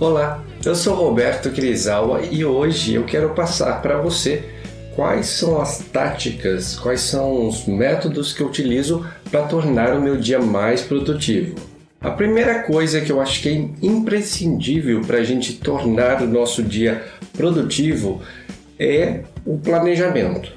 Olá, eu sou Roberto Crisawa e hoje eu quero passar para você quais são as táticas, quais são os métodos que eu utilizo para tornar o meu dia mais produtivo. A primeira coisa que eu acho que é imprescindível para a gente tornar o nosso dia produtivo é o planejamento.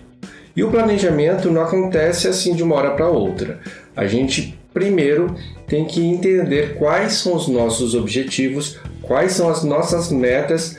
E o planejamento não acontece assim de uma hora para outra. A gente primeiro tem que entender quais são os nossos objetivos, quais são as nossas metas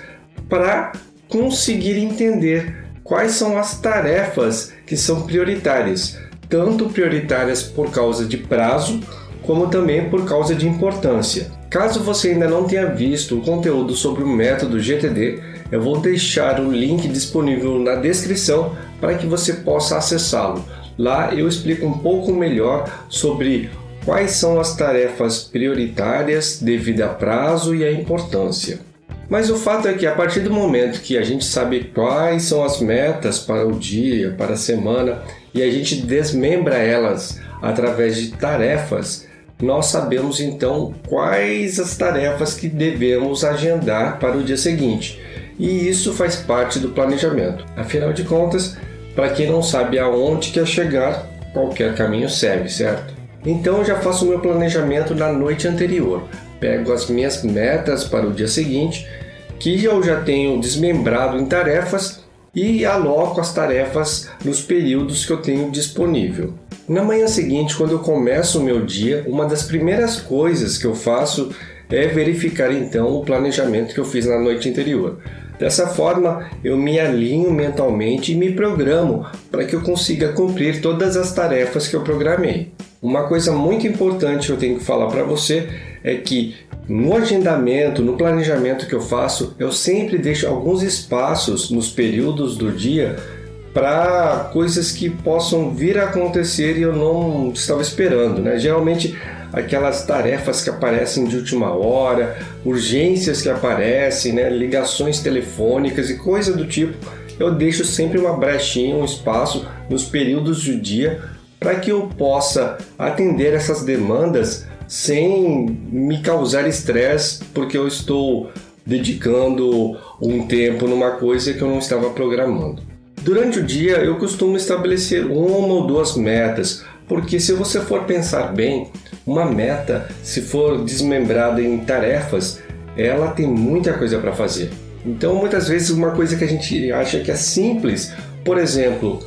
para conseguir entender quais são as tarefas que são prioritárias, tanto prioritárias por causa de prazo, como também por causa de importância. Caso você ainda não tenha visto o conteúdo sobre o método GTD, eu vou deixar o link disponível na descrição para que você possa acessá-lo. Lá eu explico um pouco melhor sobre quais são as tarefas prioritárias devido a prazo e a importância. Mas o fato é que a partir do momento que a gente sabe quais são as metas para o dia, para a semana, e a gente desmembra elas através de tarefas, nós sabemos então quais as tarefas que devemos agendar para o dia seguinte. E isso faz parte do planejamento. Afinal de contas, para quem não sabe aonde quer chegar, qualquer caminho serve, certo? Então já faço o meu planejamento na noite anterior. Pego as minhas metas para o dia seguinte, que eu já tenho desmembrado em tarefas e aloco as tarefas nos períodos que eu tenho disponível. Na manhã seguinte, quando eu começo o meu dia, uma das primeiras coisas que eu faço é verificar então o planejamento que eu fiz na noite anterior. Dessa forma, eu me alinho mentalmente e me programo para que eu consiga cumprir todas as tarefas que eu programei. Uma coisa muito importante que eu tenho que falar para você é que no agendamento, no planejamento que eu faço, eu sempre deixo alguns espaços nos períodos do dia para coisas que possam vir a acontecer e eu não estava esperando, né? Geralmente aquelas tarefas que aparecem de última hora, urgências que aparecem, né? ligações telefônicas e coisa do tipo, eu deixo sempre uma brechinha, um espaço nos períodos do dia para que eu possa atender essas demandas sem me causar estresse, porque eu estou dedicando um tempo numa coisa que eu não estava programando. Durante o dia eu costumo estabelecer uma ou duas metas, porque se você for pensar bem, uma meta, se for desmembrada em tarefas, ela tem muita coisa para fazer. Então, muitas vezes, uma coisa que a gente acha que é simples, por exemplo,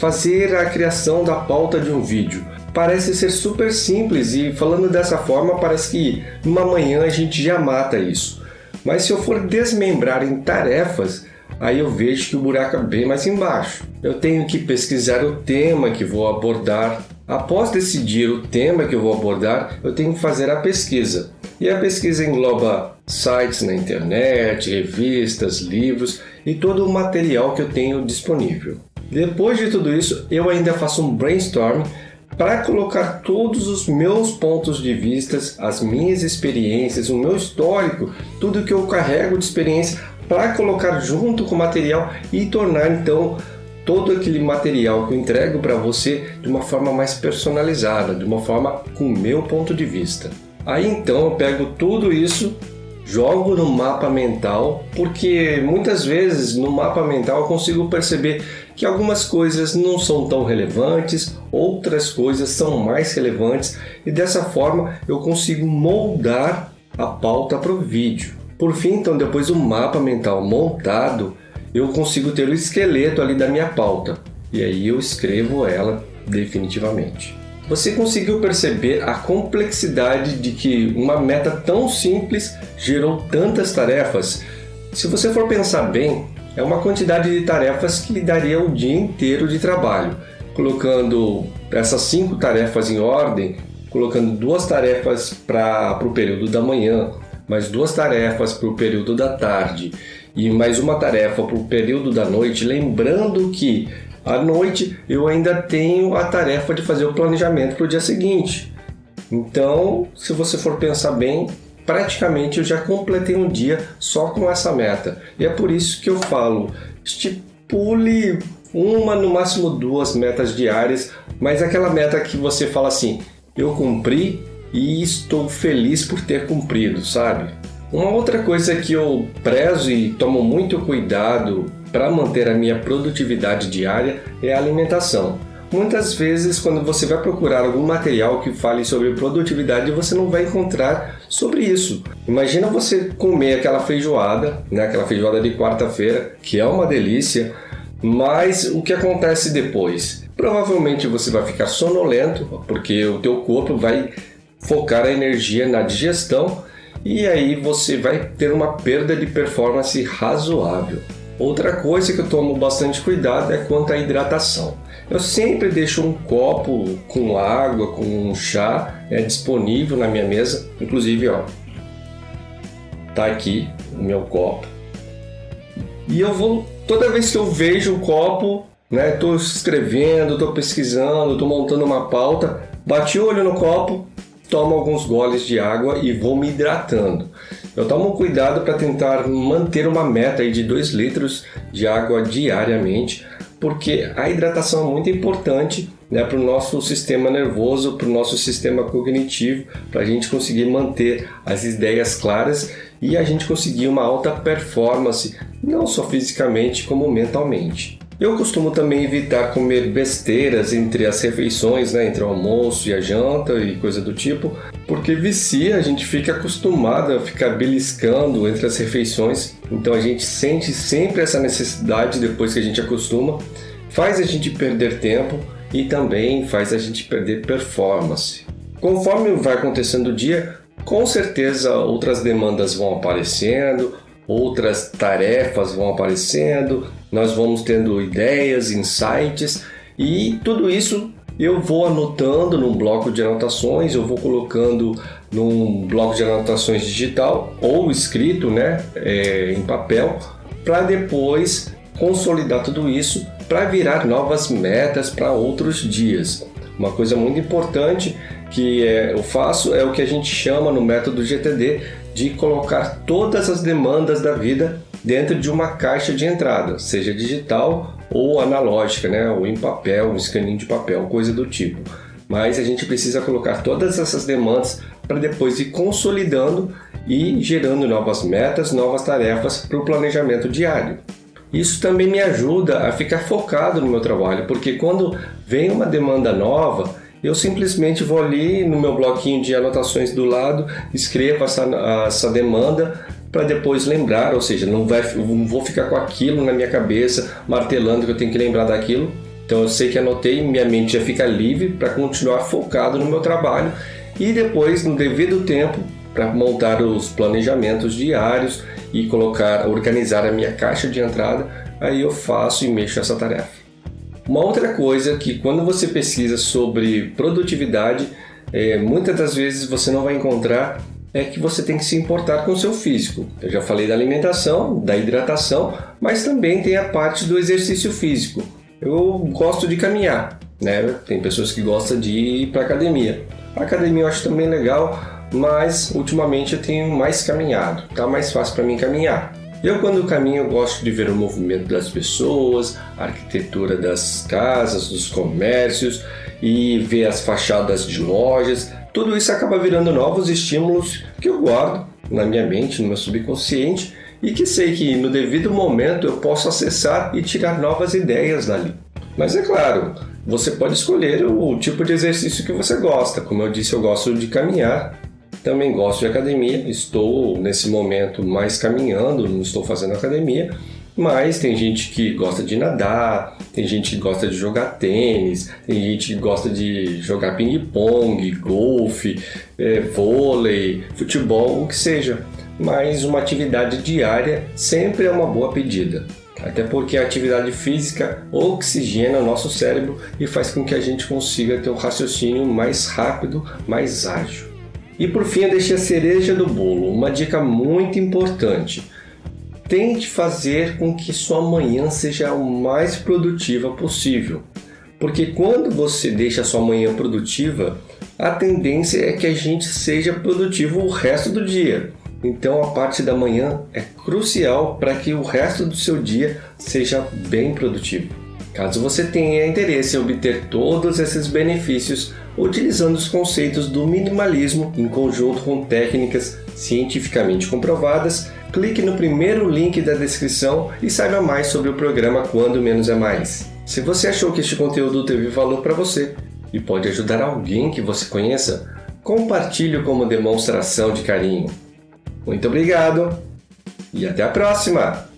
fazer a criação da pauta de um vídeo. Parece ser super simples e falando dessa forma parece que numa manhã a gente já mata isso. Mas se eu for desmembrar em tarefas, aí eu vejo que o buraco é bem mais embaixo. Eu tenho que pesquisar o tema que vou abordar. Após decidir o tema que eu vou abordar, eu tenho que fazer a pesquisa. E a pesquisa engloba sites na internet, revistas, livros e todo o material que eu tenho disponível. Depois de tudo isso, eu ainda faço um brainstorm para colocar todos os meus pontos de vista, as minhas experiências, o meu histórico, tudo que eu carrego de experiência para colocar junto com o material e tornar então todo aquele material que eu entrego para você de uma forma mais personalizada, de uma forma com o meu ponto de vista. Aí então eu pego tudo isso jogo no mapa mental, porque muitas vezes no mapa mental eu consigo perceber que algumas coisas não são tão relevantes, outras coisas são mais relevantes e dessa forma eu consigo moldar a pauta para o vídeo. Por fim, então, depois do mapa mental montado, eu consigo ter o esqueleto ali da minha pauta e aí eu escrevo ela definitivamente. Você conseguiu perceber a complexidade de que uma meta tão simples gerou tantas tarefas? Se você for pensar bem, é uma quantidade de tarefas que lhe daria o dia inteiro de trabalho. Colocando essas cinco tarefas em ordem, colocando duas tarefas para o período da manhã, mais duas tarefas para o período da tarde e mais uma tarefa para o período da noite, lembrando que à noite eu ainda tenho a tarefa de fazer o planejamento para o dia seguinte. Então, se você for pensar bem, praticamente eu já completei um dia só com essa meta. E é por isso que eu falo, estipule uma, no máximo duas metas diárias, mas aquela meta que você fala assim, eu cumpri e estou feliz por ter cumprido, sabe? Uma outra coisa que eu prezo e tomo muito cuidado para manter a minha produtividade diária é a alimentação. Muitas vezes, quando você vai procurar algum material que fale sobre produtividade, você não vai encontrar sobre isso. Imagina você comer aquela feijoada, né, aquela feijoada de quarta-feira, que é uma delícia, mas o que acontece depois? Provavelmente você vai ficar sonolento, porque o teu corpo vai focar a energia na digestão e aí você vai ter uma perda de performance razoável. Outra coisa que eu tomo bastante cuidado é quanto à hidratação. Eu sempre deixo um copo com água, com um chá é, disponível na minha mesa. Inclusive, ó, tá aqui o meu copo. E eu vou toda vez que eu vejo o copo, né, tô escrevendo, tô pesquisando, tô montando uma pauta, bati o olho no copo, tomo alguns goles de água e vou me hidratando. Eu tomo cuidado para tentar manter uma meta aí de 2 litros de água diariamente, porque a hidratação é muito importante né, para o nosso sistema nervoso, para o nosso sistema cognitivo, para a gente conseguir manter as ideias claras e a gente conseguir uma alta performance, não só fisicamente como mentalmente. Eu costumo também evitar comer besteiras entre as refeições, né, entre o almoço e a janta e coisa do tipo, porque vicia, a gente fica acostumado a ficar beliscando entre as refeições, então a gente sente sempre essa necessidade depois que a gente acostuma, faz a gente perder tempo e também faz a gente perder performance. Conforme vai acontecendo o dia, com certeza outras demandas vão aparecendo, outras tarefas vão aparecendo, nós vamos tendo ideias, insights e tudo isso eu vou anotando num bloco de anotações, eu vou colocando num bloco de anotações digital ou escrito, né, é, em papel, para depois consolidar tudo isso para virar novas metas para outros dias. Uma coisa muito importante que é, eu faço é o que a gente chama no método GTD de colocar todas as demandas da vida dentro de uma caixa de entrada, seja digital ou analógica, né? ou em papel, um escaninho de papel, coisa do tipo. Mas a gente precisa colocar todas essas demandas para depois ir consolidando e gerando novas metas, novas tarefas para o planejamento diário. Isso também me ajuda a ficar focado no meu trabalho, porque quando vem uma demanda nova, eu simplesmente vou ali no meu bloquinho de anotações do lado, escrevo essa, essa demanda para depois lembrar, ou seja, não, vai, não vou ficar com aquilo na minha cabeça, martelando que eu tenho que lembrar daquilo. Então eu sei que anotei, minha mente já fica livre para continuar focado no meu trabalho e depois, no devido tempo, para montar os planejamentos diários e colocar, organizar a minha caixa de entrada, aí eu faço e mexo essa tarefa. Uma outra coisa que quando você pesquisa sobre produtividade, é, muitas das vezes você não vai encontrar é que você tem que se importar com o seu físico. Eu já falei da alimentação, da hidratação, mas também tem a parte do exercício físico. Eu gosto de caminhar, né? Tem pessoas que gostam de ir para academia. A academia eu acho também legal, mas ultimamente eu tenho mais caminhado. Tá mais fácil para mim caminhar. Eu, quando caminho, gosto de ver o movimento das pessoas, a arquitetura das casas, dos comércios e ver as fachadas de lojas. Tudo isso acaba virando novos estímulos que eu guardo na minha mente, no meu subconsciente e que sei que no devido momento eu posso acessar e tirar novas ideias dali. Mas é claro, você pode escolher o tipo de exercício que você gosta. Como eu disse, eu gosto de caminhar, também gosto de academia, estou nesse momento mais caminhando, não estou fazendo academia, mas tem gente que gosta de nadar, tem gente que gosta de jogar tênis, tem gente que gosta de jogar ping-pong, golfe, é, vôlei, futebol, o que seja. Mas uma atividade diária sempre é uma boa pedida. Até porque a atividade física oxigena o nosso cérebro e faz com que a gente consiga ter um raciocínio mais rápido, mais ágil. E por fim, eu deixei a cereja do bolo, uma dica muito importante. Tente fazer com que sua manhã seja o mais produtiva possível. Porque quando você deixa sua manhã produtiva, a tendência é que a gente seja produtivo o resto do dia. Então a parte da manhã é crucial para que o resto do seu dia seja bem produtivo. Caso você tenha interesse em obter todos esses benefícios utilizando os conceitos do minimalismo em conjunto com técnicas cientificamente comprovadas, clique no primeiro link da descrição e saiba mais sobre o programa Quando Menos é Mais. Se você achou que este conteúdo teve valor para você e pode ajudar alguém que você conheça, compartilhe como demonstração de carinho. Muito obrigado e até a próxima!